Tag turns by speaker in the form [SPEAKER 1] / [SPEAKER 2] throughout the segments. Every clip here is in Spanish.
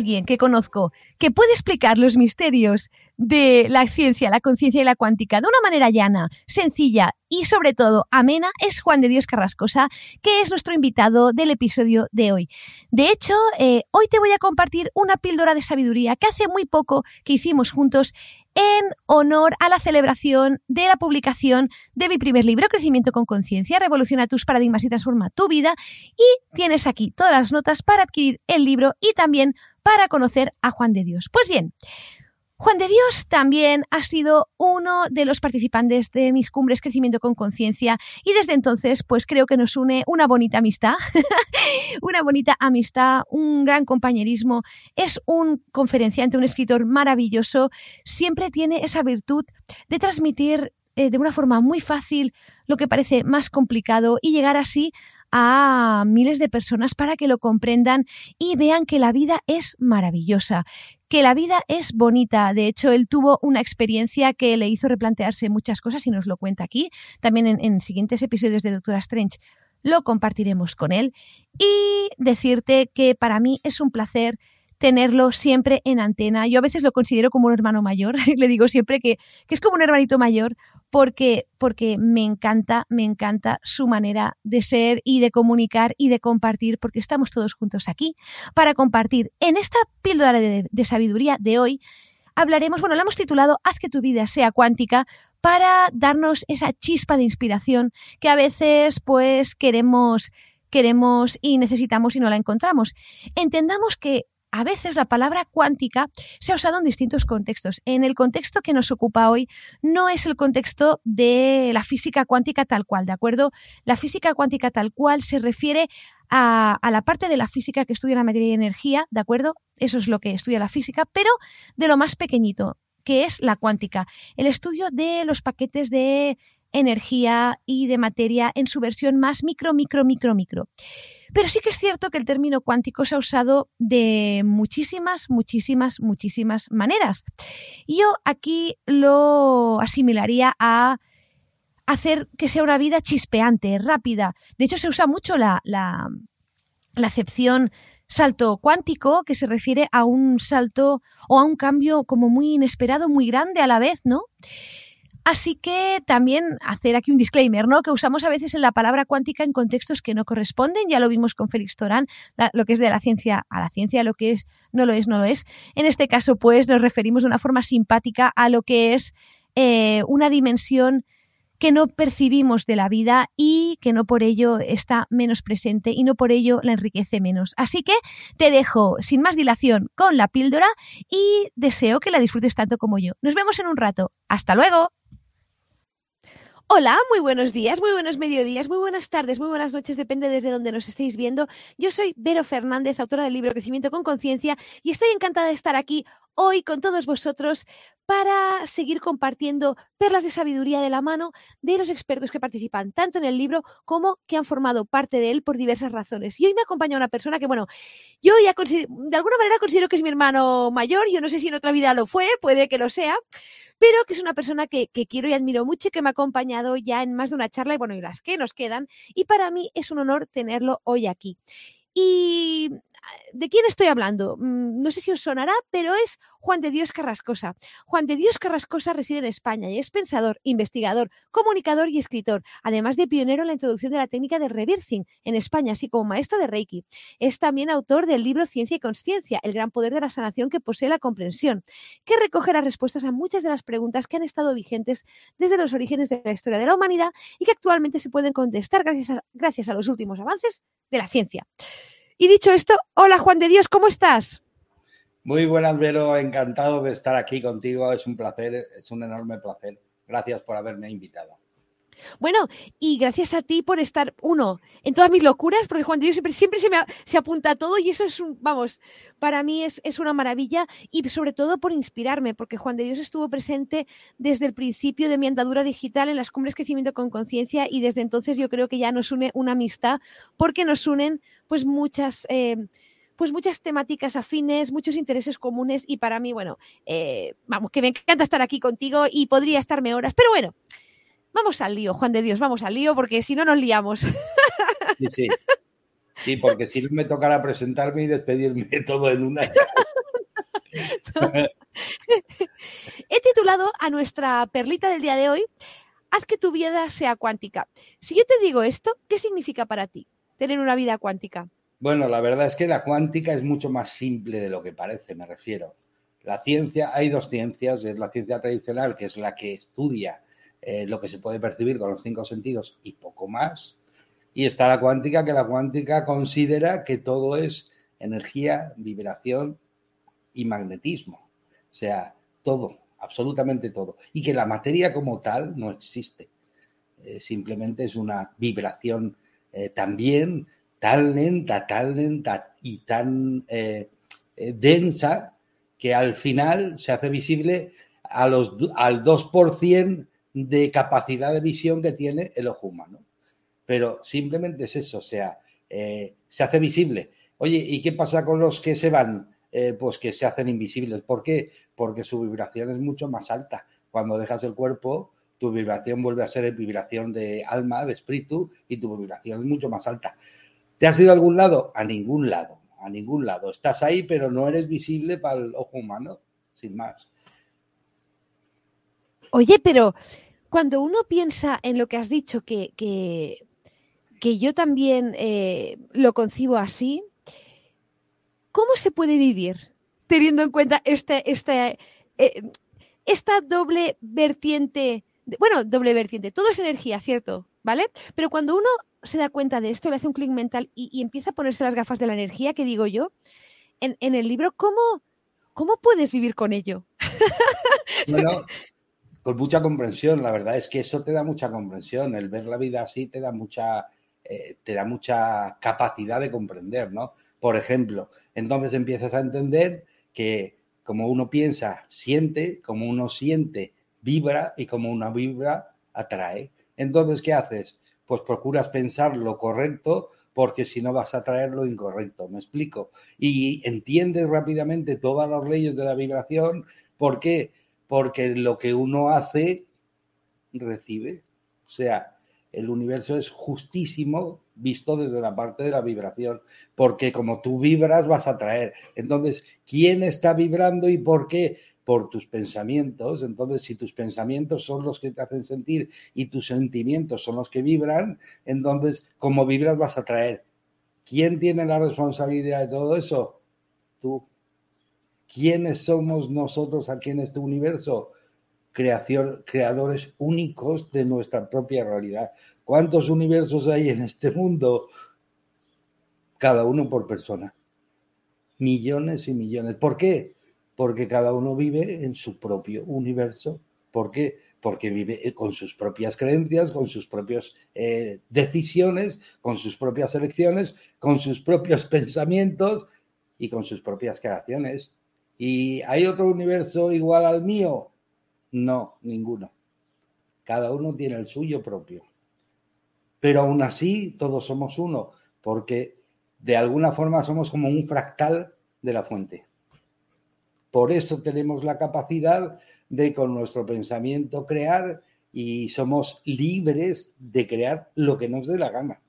[SPEAKER 1] Alguien que conozco que puede explicar los misterios de la ciencia, la conciencia y la cuántica de una manera llana, sencilla y sobre todo amena, es Juan de Dios Carrascosa, que es nuestro invitado del episodio de hoy. De hecho, eh, hoy te voy a compartir una píldora de sabiduría que hace muy poco que hicimos juntos en honor a la celebración de la publicación de mi primer libro, Crecimiento con Conciencia, Revoluciona tus paradigmas y transforma tu vida. Y tienes aquí todas las notas para adquirir el libro y también para conocer a Juan de Dios. Pues bien, Juan de Dios también ha sido uno de los participantes de mis cumbres Crecimiento con Conciencia y desde entonces pues creo que nos une una bonita amistad, una bonita amistad, un gran compañerismo. Es un conferenciante, un escritor maravilloso, siempre tiene esa virtud de transmitir eh, de una forma muy fácil lo que parece más complicado y llegar así a miles de personas para que lo comprendan y vean que la vida es maravillosa, que la vida es bonita. De hecho, él tuvo una experiencia que le hizo replantearse muchas cosas y nos lo cuenta aquí. También en, en siguientes episodios de Doctora Strange lo compartiremos con él. Y decirte que para mí es un placer tenerlo siempre en antena. Yo a veces lo considero como un hermano mayor, le digo siempre que, que, es como un hermanito mayor porque, porque me encanta, me encanta su manera de ser y de comunicar y de compartir, porque estamos todos juntos aquí para compartir. En esta píldora de, sabiduría de hoy hablaremos, bueno, la hemos titulado Haz que tu vida sea cuántica para darnos esa chispa de inspiración que a veces pues queremos queremos y necesitamos y no la encontramos. Entendamos que a veces la palabra cuántica se ha usado en distintos contextos. En el contexto que nos ocupa hoy no es el contexto de la física cuántica tal cual, ¿de acuerdo? La física cuántica tal cual se refiere a, la parte de la física que estudia la materia y energía, ¿de acuerdo? Eso es lo que estudia la física, pero de lo más pequeñito, que es la cuántica, el estudio de los paquetes de energía y de materia en su versión más micro, micro, micro, micro. Pero sí que es cierto que el término cuántico se ha usado de muchísimas, muchísimas, muchísimas maneras. Yo aquí lo asimilaría a hacer que sea una vida chispeante, rápida. De hecho, se usa mucho la, la, la acepción salto cuántico, que se refiere a un salto o a un cambio como muy inesperado, muy grande a la vez, ¿no? Así que también hacer aquí un disclaimer, ¿no? Que usamos a veces en la palabra cuántica en contextos que no corresponden. Ya lo vimos con Félix Torán, lo que es de la ciencia a la ciencia, lo que es no lo es, no lo es. En este caso, pues, nos referimos de una forma simpática a lo que es eh, una dimensión que no percibimos de la vida y que no por ello está menos presente y no por ello la enriquece menos. Así que te dejo sin más dilación con la píldora y deseo que la disfrutes tanto como yo. Nos vemos en un rato. Hasta luego. Hola, muy buenos días, muy buenos mediodías, muy buenas tardes, muy buenas noches, depende desde donde nos estéis viendo. Yo soy Vero Fernández, autora del libro Crecimiento con Conciencia, y estoy encantada de estar aquí hoy con todos vosotros para seguir compartiendo perlas de sabiduría de la mano de los expertos que participan tanto en el libro como que han formado parte de él por diversas razones. Y hoy me acompaña una persona que, bueno, yo ya de alguna manera considero que es mi hermano mayor, yo no sé si en otra vida lo fue, puede que lo sea, pero que es una persona que, quiero y admiro mucho y que me ha acompañado ya en más de una charla y bueno, y las que nos quedan. Y para mí es un honor tenerlo hoy aquí. Y ¿De quién estoy hablando? Mm, no sé si os sonará, pero es Juan de Dios Carrascosa. Juan de Dios Carrascosa reside en España y es pensador, investigador, comunicador y escritor, además de pionero en la introducción de la técnica de reversing en España, así como maestro de Reiki. Es también autor del libro Ciencia y Consciencia, el gran poder de la sanación que posee la comprensión, que recoge las respuestas a muchas de las preguntas que han estado vigentes desde los orígenes de la historia de la humanidad y que actualmente se pueden contestar gracias a, gracias a los últimos avances de la ciencia. Y dicho esto, hola Juan de Dios, ¿cómo estás?
[SPEAKER 2] Muy buenas, Vero. Encantado de estar aquí contigo. Es un placer, es un enorme placer. Gracias por haberme invitado.
[SPEAKER 1] Bueno, y gracias a ti por estar, uno, en todas mis locuras, porque Juan de Dios siempre, se, me, apunta a todo y eso es un, vamos, para mí es, es, una maravilla y sobre todo por inspirarme, porque Juan de Dios estuvo presente desde el principio de mi andadura digital en las cumbres Crecimiento con Conciencia y desde entonces yo creo que ya nos une una amistad porque nos unen pues muchas... Eh, pues muchas temáticas afines, muchos intereses comunes y para mí, bueno, eh, vamos, que me encanta estar aquí contigo y podría estarme horas, pero bueno, Vamos al lío, Juan de Dios, vamos al lío, porque si no nos liamos.
[SPEAKER 2] Sí, sí. Sí, porque si no me tocará presentarme y despedirme de todo en una.
[SPEAKER 1] He titulado a nuestra perlita del día de hoy, Haz que tu vida sea cuántica. Si yo te digo esto, ¿qué significa para ti tener una vida cuántica?
[SPEAKER 2] Bueno, la verdad es que la cuántica es mucho más simple de lo que parece, me refiero. La ciencia, hay dos ciencias, es la ciencia tradicional, que es la que estudia eh, lo que se puede percibir con los cinco sentidos y poco más. Y está la cuántica, que la cuántica considera que todo es energía, vibración y magnetismo. O sea, todo, absolutamente todo. Y que la materia como tal no existe. Eh, simplemente es una vibración eh, también tan lenta, tan lenta y tan densa que al final se hace visible a los, al 2% de capacidad de visión que tiene el ojo humano. Pero simplemente es eso, o sea, eh, se hace visible. Oye, ¿y qué pasa con los que se van? Eh, pues que se hacen invisibles. ¿Por qué? Porque su vibración es mucho más alta. Cuando dejas el cuerpo, tu vibración vuelve a ser vibración de alma, de espíritu, y tu vibración es mucho más alta. ¿Te has ido a algún lado? A ningún lado, a ningún lado. Estás ahí, pero no eres visible para el ojo humano, sin más.
[SPEAKER 1] Oye, pero cuando uno piensa en lo que has dicho, que, que, yo también eh, lo concibo así, ¿cómo se puede vivir teniendo en cuenta este, este, eh, esta doble vertiente? Bueno, doble vertiente, todo es energía, ¿cierto? ¿Vale? Pero cuando uno se da cuenta de esto, le hace un clic mental y, empieza a ponerse las gafas de la energía, que digo yo, en, en el libro, ¿cómo, ¿cómo puedes vivir con ello?
[SPEAKER 2] Bueno, con mucha comprensión. La verdad es que eso te da mucha comprensión. El ver la vida así te da mucha, eh, te da mucha capacidad de comprender, ¿no? Por ejemplo, entonces empiezas a entender que como uno piensa, siente, como uno siente, vibra y como uno vibra, atrae. Entonces, ¿qué haces? Pues procuras pensar lo correcto porque si no vas a traer lo incorrecto, ¿me explico? Y entiendes rápidamente todas las leyes de la vibración. ¿Por qué? Porque lo que uno hace, recibe. O sea, el universo es justísimo visto desde la parte de la vibración, porque como tú vibras vas a traer. Entonces, ¿quién está vibrando y por qué? Por tus pensamientos. Entonces, si tus pensamientos son los que te hacen sentir y tus sentimientos son los que vibran, entonces, como vibras vas a traer. ¿Quién tiene la responsabilidad de todo eso? Tú. ¿Quiénes somos nosotros aquí en este universo? Creación, creadores únicos de nuestra propia realidad. ¿Cuántos universos hay en este mundo? Cada uno por persona. Millones y millones. ¿Por qué? Porque cada uno vive en su propio universo. ¿Por qué? Porque vive con sus propias creencias, con sus propias eh, decisiones, con sus propias elecciones, con sus propios pensamientos y con sus propias creaciones. ¿Y hay otro universo igual al mío? No, ninguno. Cada uno tiene el suyo propio. Pero aún así, todos somos uno, porque de alguna forma somos como un fractal de la fuente. Por eso tenemos la capacidad de con nuestro pensamiento crear y somos libres de crear lo que nos dé la gana.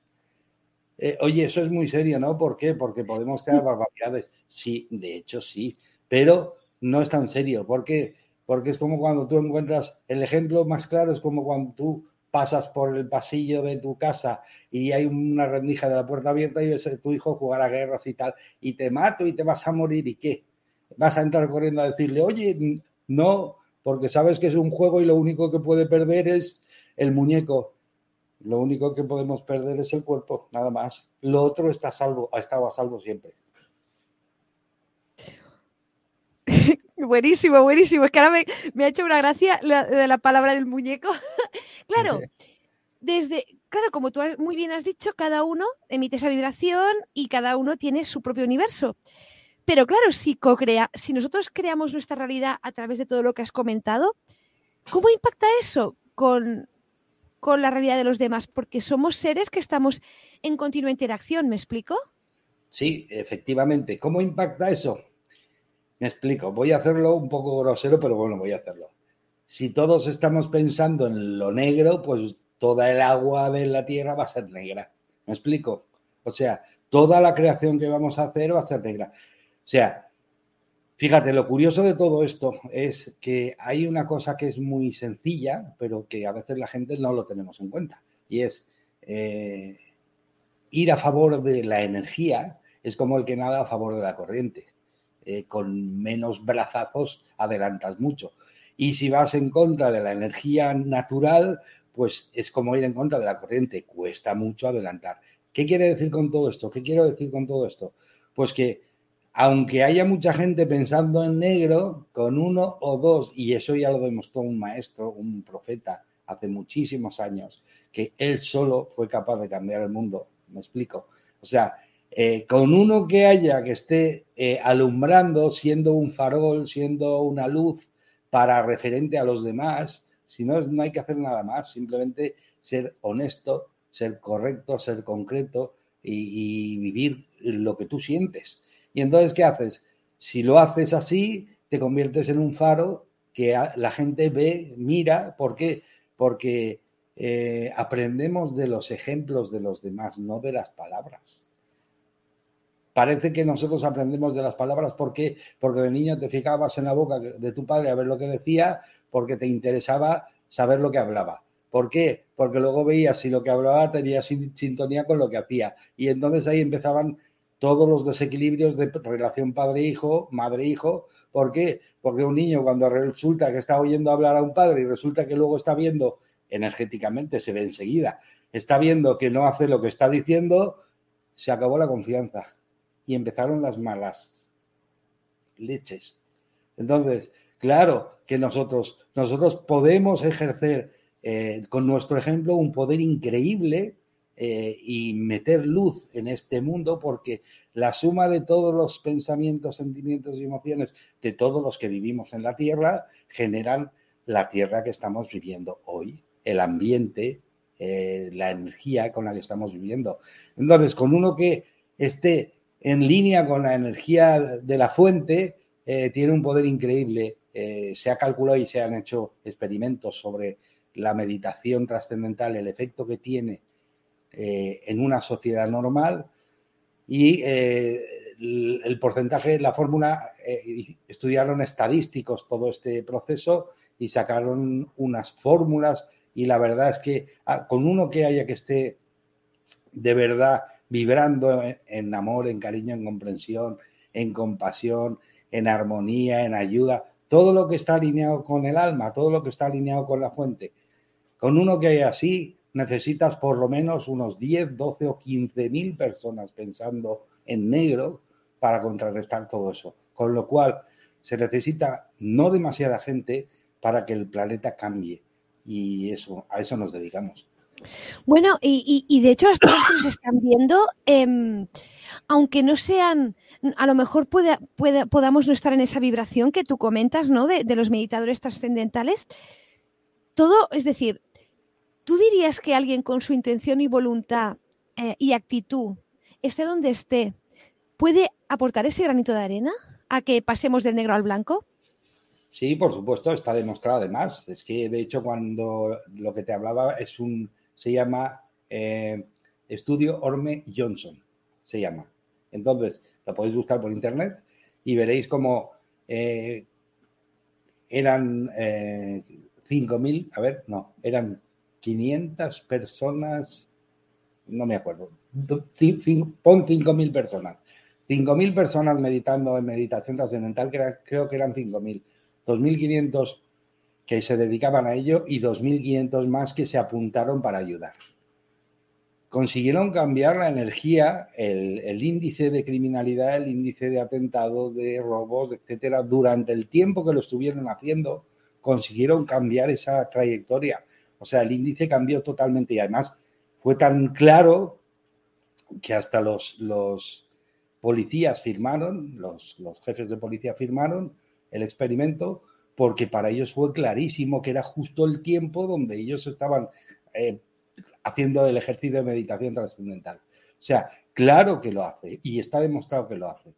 [SPEAKER 2] eh, oye, eso es muy serio, ¿no? ¿Por qué? Porque podemos crear barbaridades. Sí, de hecho sí, pero no es tan serio. ¿Por qué? Porque es como cuando tú encuentras, el ejemplo más claro es como cuando tú pasas por el pasillo de tu casa y hay una rendija de la puerta abierta y ves a tu hijo jugar a guerras y tal, y te mato y te vas a morir, ¿y qué? Vas a entrar corriendo a decirle, oye, no, porque sabes que es un juego y lo único que puede perder es el muñeco. Lo único que podemos perder es el cuerpo, nada más. Lo otro está a salvo, ha estado a salvo siempre.
[SPEAKER 1] buenísimo, buenísimo. Es que ahora me, ha hecho una gracia la, la palabra del muñeco. claro, desde, claro, como tú muy bien has dicho, cada uno emite esa vibración y cada uno tiene su propio universo. Pero claro, si, co-crea, si nosotros creamos nuestra realidad a través de todo lo que has comentado, ¿cómo impacta eso con, con la realidad de los demás, porque somos seres que estamos en continua interacción, ¿me explico?
[SPEAKER 2] Sí, efectivamente. ¿Cómo impacta eso? Me explico. Voy a hacerlo un poco grosero, pero bueno, voy a hacerlo. Si todos estamos pensando en lo negro, pues toda el agua de la tierra va a ser negra. ¿Me explico? O sea, toda la creación que vamos a hacer va a ser negra. O sea, Fíjate, lo curioso de todo esto es que hay una cosa que es muy sencilla, pero que a veces la gente no lo tenemos en cuenta, y es eh, ir a favor de la energía es como el que nada a favor de la corriente. Eh, con menos brazazos adelantas mucho. Y si vas en contra de la energía natural, pues es como ir en contra de la corriente, cuesta mucho adelantar. ¿Qué quiere decir con todo esto? ¿Qué quiero decir con todo esto? Pues que aunque haya mucha gente pensando en negro, con uno o dos, y eso ya lo demostró un maestro, un profeta, hace muchísimos años, que él solo fue capaz de cambiar el mundo. ¿Me explico? O sea, eh, con uno que haya que esté eh, alumbrando, siendo un farol, siendo una luz para referente a los demás, si no, no hay que hacer nada más, simplemente ser honesto, ser correcto, ser concreto y vivir lo que tú sientes. Y entonces, ¿qué haces? Si lo haces así, te conviertes en un faro que la gente ve, mira. ¿Por qué? Porque eh, aprendemos de los ejemplos de los demás, no de las palabras. Parece que nosotros aprendemos de las palabras porque porque de niño te fijabas en la boca de tu padre a ver lo que decía, porque te interesaba saber lo que hablaba. ¿Por qué? Porque luego veías si lo que hablaba tenía sintonía con lo que hacía. Y entonces ahí empezaban todos los desequilibrios de relación padre-hijo, madre-hijo. ¿Por qué? Porque un niño cuando resulta que está oyendo hablar a un padre y resulta que luego está viendo, energéticamente se ve enseguida, está viendo que no hace lo que está diciendo, se acabó la confianza y empezaron las malas leches. Entonces, claro que nosotros, nosotros podemos ejercer eh, con nuestro ejemplo un poder increíble eh, y meter luz en este mundo porque la suma de todos los pensamientos, sentimientos y emociones de todos los que vivimos en la Tierra generan la Tierra que estamos viviendo hoy, el ambiente, eh, la energía con la que estamos viviendo. Entonces, con uno que esté en línea con la energía de la fuente, eh, tiene un poder increíble. se ha calculado y se han hecho experimentos sobre la meditación trascendental, el efecto que tiene eh, en una sociedad normal y eh, el, porcentaje, la fórmula, eh, estudiaron estadísticos todo este proceso y sacaron unas fórmulas y la verdad es que ah, con uno que haya que esté de verdad vibrando en amor, en cariño, en comprensión, en compasión, en armonía, en ayuda, todo lo que está alineado con el alma, todo lo que está alineado con la fuente. Con uno que haya así, necesitas por lo menos unos 10, 12 o 15 mil personas pensando en negro para contrarrestar todo eso. Con lo cual, se necesita no demasiada gente para que el planeta cambie. Y eso, a eso nos dedicamos.
[SPEAKER 1] Bueno, y, de hecho las personas que nos están viendo, em, aunque no sean, a lo mejor puede, podamos no estar en esa vibración que tú comentas, ¿no? De, de los meditadores trascendentales. Todo, es decir, ¿Tú dirías que alguien con su intención y voluntad eh, y actitud, esté donde esté, puede aportar ese granito de arena a que pasemos del negro al blanco?
[SPEAKER 2] Sí, por supuesto, está demostrado además. Es que de hecho cuando lo que te hablaba es un, se llama eh, Estudio Orme Johnson, se llama. Entonces, lo podéis buscar por internet y veréis cómo eh, eran 5.000, a ver, no, eran 500 personas, no me acuerdo, pon 5.000 personas. 5.000 personas meditando en meditación trascendental, que creo que eran 5.000. 2.500 que se dedicaban a ello y 2.500 más que se apuntaron para ayudar. Consiguieron cambiar la energía, el, índice de criminalidad, el índice de atentados, de robos, etcétera, durante el tiempo que lo estuvieron haciendo, consiguieron cambiar esa trayectoria. O sea, el índice cambió totalmente y además fue tan claro que hasta los, los policías firmaron, los, los jefes de policía firmaron el experimento porque para ellos fue clarísimo que era justo el tiempo donde ellos estaban eh, haciendo el ejercicio de meditación trascendental. O sea, claro que lo hace y está demostrado que lo hace.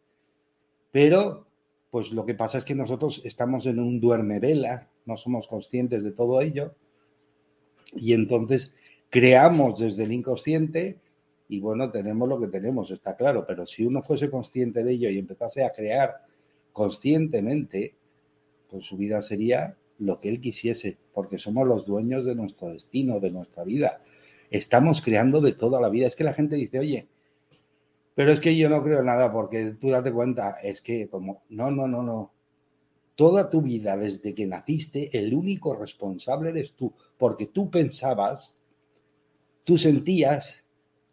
[SPEAKER 2] Pero, pues lo que pasa es que nosotros estamos en un duerme vela, no somos conscientes de todo ello y entonces creamos desde el inconsciente y bueno, tenemos lo que tenemos, está claro, pero si uno fuese consciente de ello y empezase a crear conscientemente, su vida sería lo que él quisiese, porque somos los dueños de nuestro destino, de nuestra vida. Estamos creando de toda la vida. Es que la gente dice, oye, pero es que yo no creo nada, porque tú date cuenta, es que como, no, no, no, no. Toda tu vida, desde que naciste, el único responsable eres tú, porque tú pensabas, tú sentías,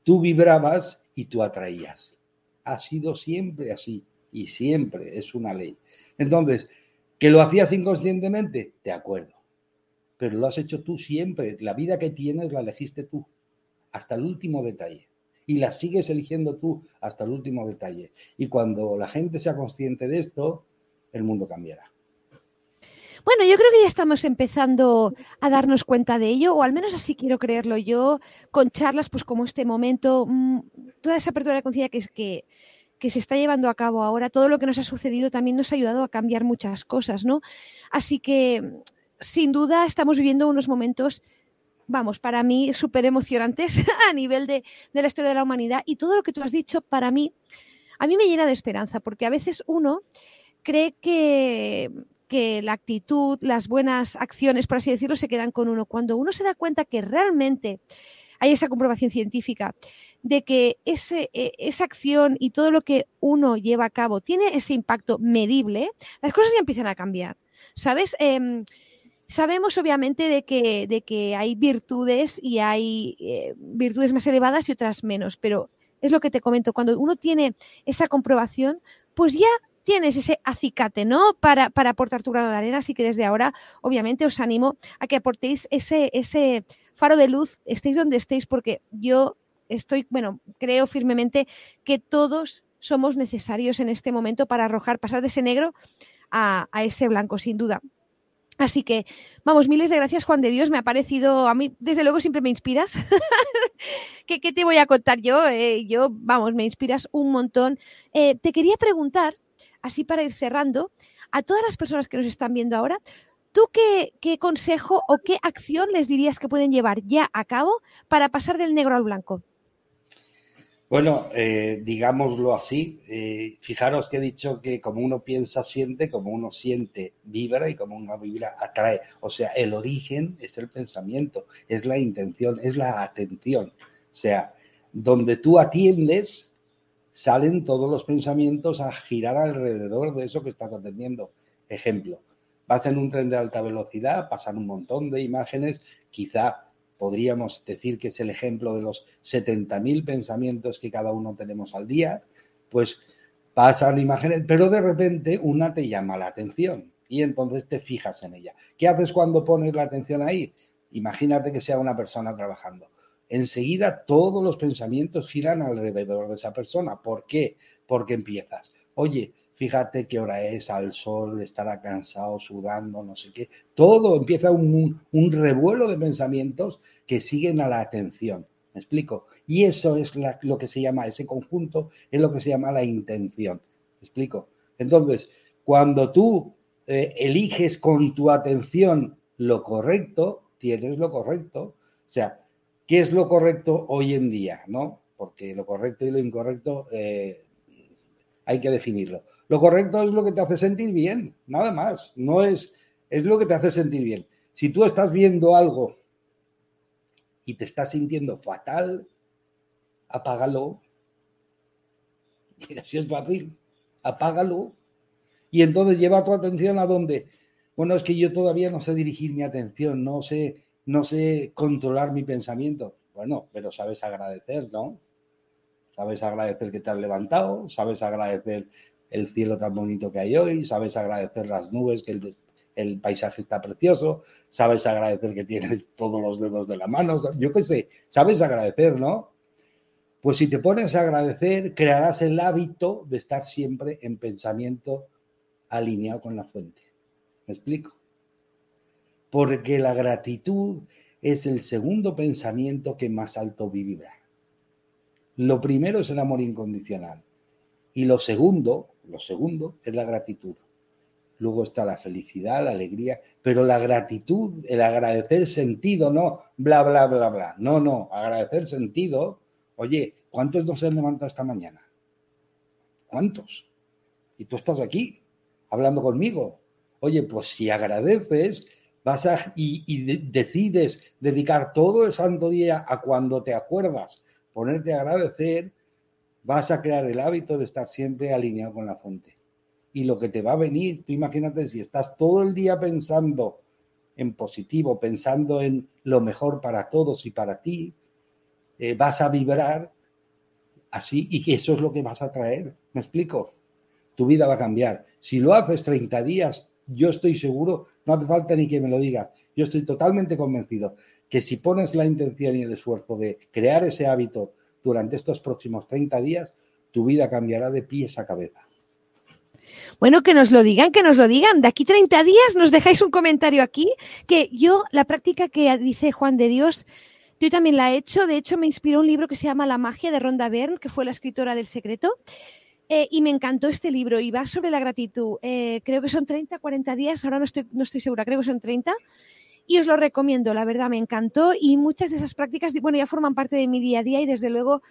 [SPEAKER 2] tú vibrabas y tú atraías. Ha sido siempre así y siempre es una ley. Entonces, ¿que lo hacías inconscientemente? De acuerdo. Pero lo has hecho tú siempre. La vida que tienes la elegiste tú, hasta el último detalle. Y la sigues eligiendo tú hasta el último detalle. Y cuando la gente sea consciente de esto, el mundo cambiará.
[SPEAKER 1] Bueno, yo creo que ya estamos empezando a darnos cuenta de ello, o al menos así quiero creerlo yo, con charlas pues como este momento, mm, toda esa apertura de conciencia que, es que, que se está llevando a cabo ahora, todo lo que nos ha sucedido también nos ha ayudado a cambiar muchas cosas, ¿no? Así que, sin duda, estamos viviendo unos momentos, vamos, para mí súper emocionantes a nivel de, la historia de la humanidad y todo lo que tú has dicho, para mí, a mí me llena de esperanza, porque a veces uno cree que, que la actitud, las buenas acciones, por así decirlo, se quedan con uno. Cuando uno se da cuenta que realmente hay esa comprobación científica de que ese, e, esa acción y todo lo que uno lleva a cabo tiene ese impacto medible, las cosas ya empiezan a cambiar. ¿Sabes? Em, sabemos obviamente de que, de que hay virtudes y hay eh, virtudes más elevadas y otras menos, pero es lo que te comento, cuando uno tiene esa comprobación, pues ya tienes ese acicate, ¿no? Para, para aportar tu grano de arena, así que desde ahora, obviamente, os animo a que aportéis ese, ese faro de luz, estéis donde estéis, porque yo estoy, bueno, creo firmemente que todos somos necesarios en este momento para arrojar, pasar de ese negro a, ese blanco, sin duda. Así que, vamos, miles de gracias, Juan de Dios. Me ha parecido, a mí, desde luego, siempre me inspiras. ¿Qué, te voy a contar yo? Eh, yo, vamos, me inspiras un montón. Eh, te quería preguntar, así para ir cerrando, a todas las personas que nos están viendo ahora, ¿Tú qué, consejo o qué acción les dirías que pueden llevar ya a cabo para pasar del negro al blanco?
[SPEAKER 2] Bueno, eh, digámoslo así, eh, fijaros que he dicho que como uno piensa, siente, como uno siente, vibra y como uno vibra, atrae. O sea, el origen es el pensamiento, es la intención, es la atención. O sea, donde tú atiendes, salen todos los pensamientos a girar alrededor de eso que estás atendiendo. Ejemplo, Vas en un tren de alta velocidad, pasan un montón de imágenes, quizá podríamos decir que es el ejemplo de los 70.000 pensamientos que cada uno tenemos al día, pues pasan imágenes, pero de repente una te llama la atención y entonces te fijas en ella. ¿Qué haces cuando pones la atención ahí? Imagínate que sea una persona trabajando. Enseguida todos los pensamientos giran alrededor de esa persona. ¿Por qué? Porque empiezas. Oye, fíjate qué hora es, al sol, estará cansado, sudando, no sé qué. Todo empieza un, revuelo de pensamientos que siguen a la atención. ¿Me explico? Y eso es lo que se llama, ese conjunto es lo que se llama la intención. ¿Me explico? Entonces, cuando tú eh, eliges con tu atención lo correcto, tienes lo correcto. O sea, ¿qué es lo correcto hoy en día? ¿No? Porque lo correcto y lo incorrecto eh, hay que definirlo. Lo correcto es lo que te hace sentir bien, nada más. No es, es lo que te hace sentir bien. Si tú estás viendo algo y te estás sintiendo fatal, apágalo. Mira, si es fácil, apágalo. Y entonces lleva tu atención a donde, bueno, es que yo todavía no sé dirigir mi atención, no sé, no sé controlar mi pensamiento. Bueno, pero sabes agradecer, ¿no? Sabes agradecer que te has levantado, sabes agradecer el cielo tan bonito que hay hoy, sabes agradecer las nubes, que el, paisaje está precioso, sabes agradecer que tienes todos los dedos de la mano, yo qué sé, sabes agradecer, ¿no? Pues si te pones a agradecer, crearás el hábito de estar siempre en pensamiento alineado con la fuente. ¿Me explico? Porque la gratitud es el segundo pensamiento que más alto vibra. Lo primero es el amor incondicional y lo segundo, lo segundo es la gratitud luego está la felicidad, la alegría, pero la gratitud, el agradecer sentido, no bla, bla, bla, bla. No, no, agradecer sentido. Oye, ¿cuántos no se han levantado esta mañana? ¿Cuántos? Y tú estás aquí hablando conmigo. Oye, pues si agradeces, vas a y, y decides dedicar todo el santo día a cuando te acuerdas, ponerte a agradecer, vas a crear el hábito de estar siempre alineado con la fuente y lo que te va a venir. Tú imagínate si estás todo el día pensando en positivo, pensando en lo mejor para todos y para ti, eh, vas a vibrar así y que eso es lo que vas a traer. ¿Me explico? Tu vida va a cambiar. Si lo haces 30 días, yo estoy seguro, no hace falta ni que me lo diga, yo estoy totalmente convencido que si pones la intención y el esfuerzo de crear ese hábito durante estos próximos 30 días, tu vida cambiará de pies a cabeza.
[SPEAKER 1] Bueno, que nos lo digan, que nos lo digan. De aquí 30 días nos dejáis un comentario aquí, que yo, la práctica que dice Juan de Dios, yo también la he hecho. De hecho, me inspiró un libro que se llama La magia de Rhonda Byrne, que fue la escritora del secreto. Eh, y me encantó este libro y va sobre la gratitud. Eh, creo que son 30, 40 días, ahora no estoy, no estoy segura, creo que son 30. Y os lo recomiendo, la verdad, me encantó. Y muchas de esas prácticas, bueno, ya forman parte de mi día a día y desde luego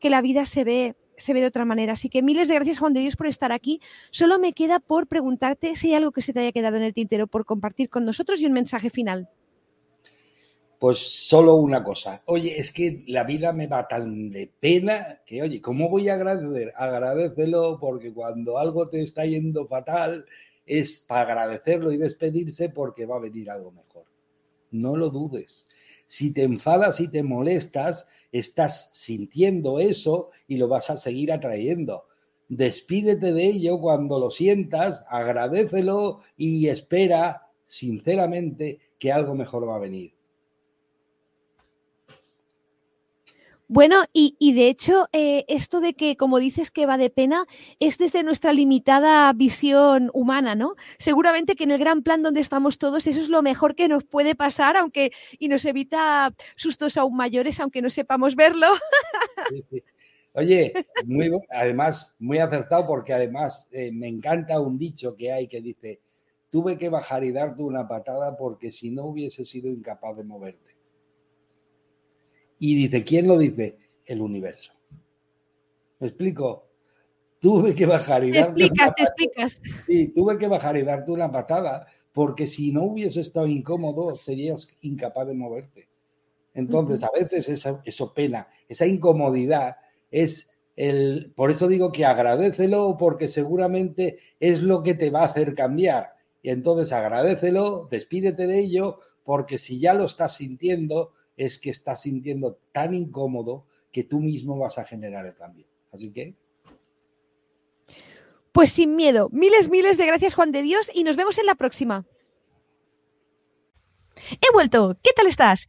[SPEAKER 1] que la vida se ve se ve de otra manera. Así que miles de gracias, Juan de Dios, por estar aquí. Solo me queda por preguntarte si hay algo que se te haya quedado en el tintero por compartir con nosotros y un mensaje final.
[SPEAKER 2] Pues solo una cosa. Oye, es que la vida me va tan de pena que, oye, ¿cómo voy a agradecer? Agradecelo porque cuando algo te está yendo fatal es para agradecerlo y despedirse porque va a venir algo mejor. No lo dudes. Si te enfadas y te molestas, estás sintiendo eso y lo vas a seguir atrayendo. Despídete de ello cuando lo sientas, agradecelo y espera sinceramente que algo mejor va a venir.
[SPEAKER 1] Bueno, y, de hecho, eh, esto de que, como dices, que va de pena, es desde nuestra limitada visión humana, ¿no? Seguramente que en el gran plan donde estamos todos, eso es lo mejor que nos puede pasar, aunque, y nos evita sustos aún mayores, aunque no sepamos verlo.
[SPEAKER 2] Oye, muy, además, muy acertado, porque además eh, me encanta un dicho que hay que dice, tuve que bajar y darte una patada porque si no hubiese sido incapaz de moverte. Y dice, ¿quién lo dice? El universo. ¿Me explico? Tuve que bajar y
[SPEAKER 1] te darte explicas, una te explicas.
[SPEAKER 2] Sí, tuve que bajar y darte una patada porque si no hubiese estado incómodo serías incapaz de moverte. Entonces, a veces eso, eso pena, esa incomodidad es el, por eso digo que agradecelo porque seguramente es lo que te va a hacer cambiar. Y entonces agradecelo, despídete de ello, porque si ya lo estás sintiendo, es que estás sintiendo tan incómodo que tú mismo vas a generar el cambio. Así que...
[SPEAKER 1] Pues sin miedo. Miles, miles de gracias, Juan de Dios, y nos vemos en la próxima. He vuelto. ¿Qué tal estás?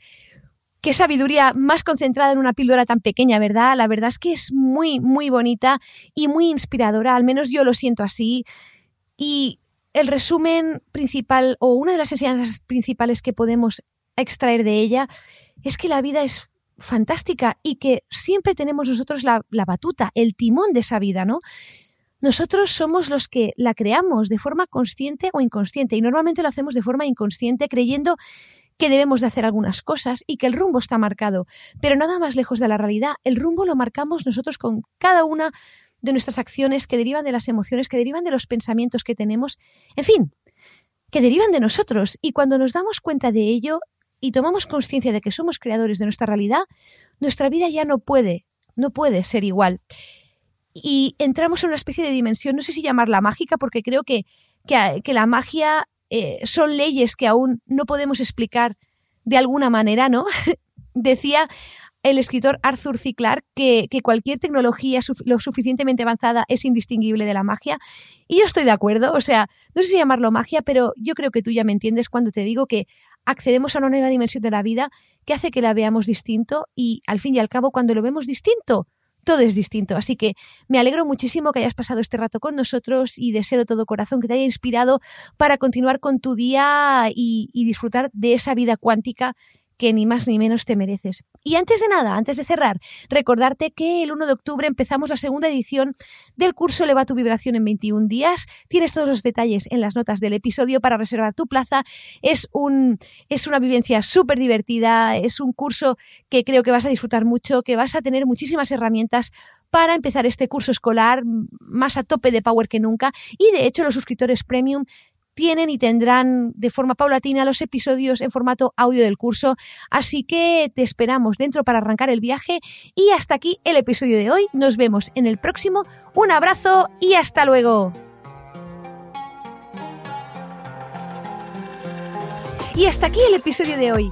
[SPEAKER 1] Qué sabiduría más concentrada en una píldora tan pequeña, ¿verdad? La verdad es que es muy, muy bonita y muy inspiradora, al menos yo lo siento así. Y el resumen principal o una de las enseñanzas principales que podemos extraer de ella es que la vida es fantástica y que siempre tenemos nosotros la, batuta, el timón de esa vida, ¿no? Nosotros somos los que la creamos de forma consciente o inconsciente y normalmente lo hacemos de forma inconsciente creyendo que debemos de hacer algunas cosas y que el rumbo está marcado, pero nada más lejos de la realidad, el rumbo lo marcamos nosotros con cada una de nuestras acciones que derivan de las emociones, que derivan de los pensamientos que tenemos, en fin, que derivan de nosotros. Y cuando nos damos cuenta de ello y tomamos conciencia de que somos creadores de nuestra realidad, nuestra vida ya no puede, no puede ser igual. Y entramos en una especie de dimensión, no sé si llamarla mágica, porque creo que, que, la magia eh, son leyes que aún no podemos explicar de alguna manera, ¿no? Decía el escritor Arthur C. Clarke que, que cualquier tecnología lo suficientemente avanzada es indistinguible de la magia. Y yo estoy de acuerdo, o sea, no sé si llamarlo magia, pero yo creo que tú ya me entiendes cuando te digo que accedemos a una nueva dimensión de la vida que hace que la veamos distinto y al fin y al cabo cuando lo vemos distinto, todo es distinto. Así que me alegro muchísimo que hayas pasado este rato con nosotros y deseo de todo corazón que te haya inspirado para continuar con tu día y, y disfrutar de esa vida cuántica que ni más ni menos te mereces. Y antes de nada, antes de cerrar, recordarte que el 1 de octubre empezamos la segunda edición del curso Eleva tu vibración en 21 días. Tienes todos los detalles en las notas del episodio para reservar tu plaza. Es, un, es una vivencia súper divertida, es un curso que creo que vas a disfrutar mucho, que vas a tener muchísimas herramientas para empezar este curso escolar más a tope de power que nunca. Y de hecho, los suscriptores premium tienen y tendrán de forma paulatina los episodios en formato audio del curso, así que te esperamos dentro para arrancar el viaje y hasta aquí el episodio de hoy. Nos vemos en el próximo. Un abrazo y hasta luego. Y hasta aquí el episodio de hoy.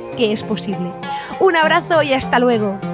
[SPEAKER 1] que es posible. Un abrazo y hasta luego.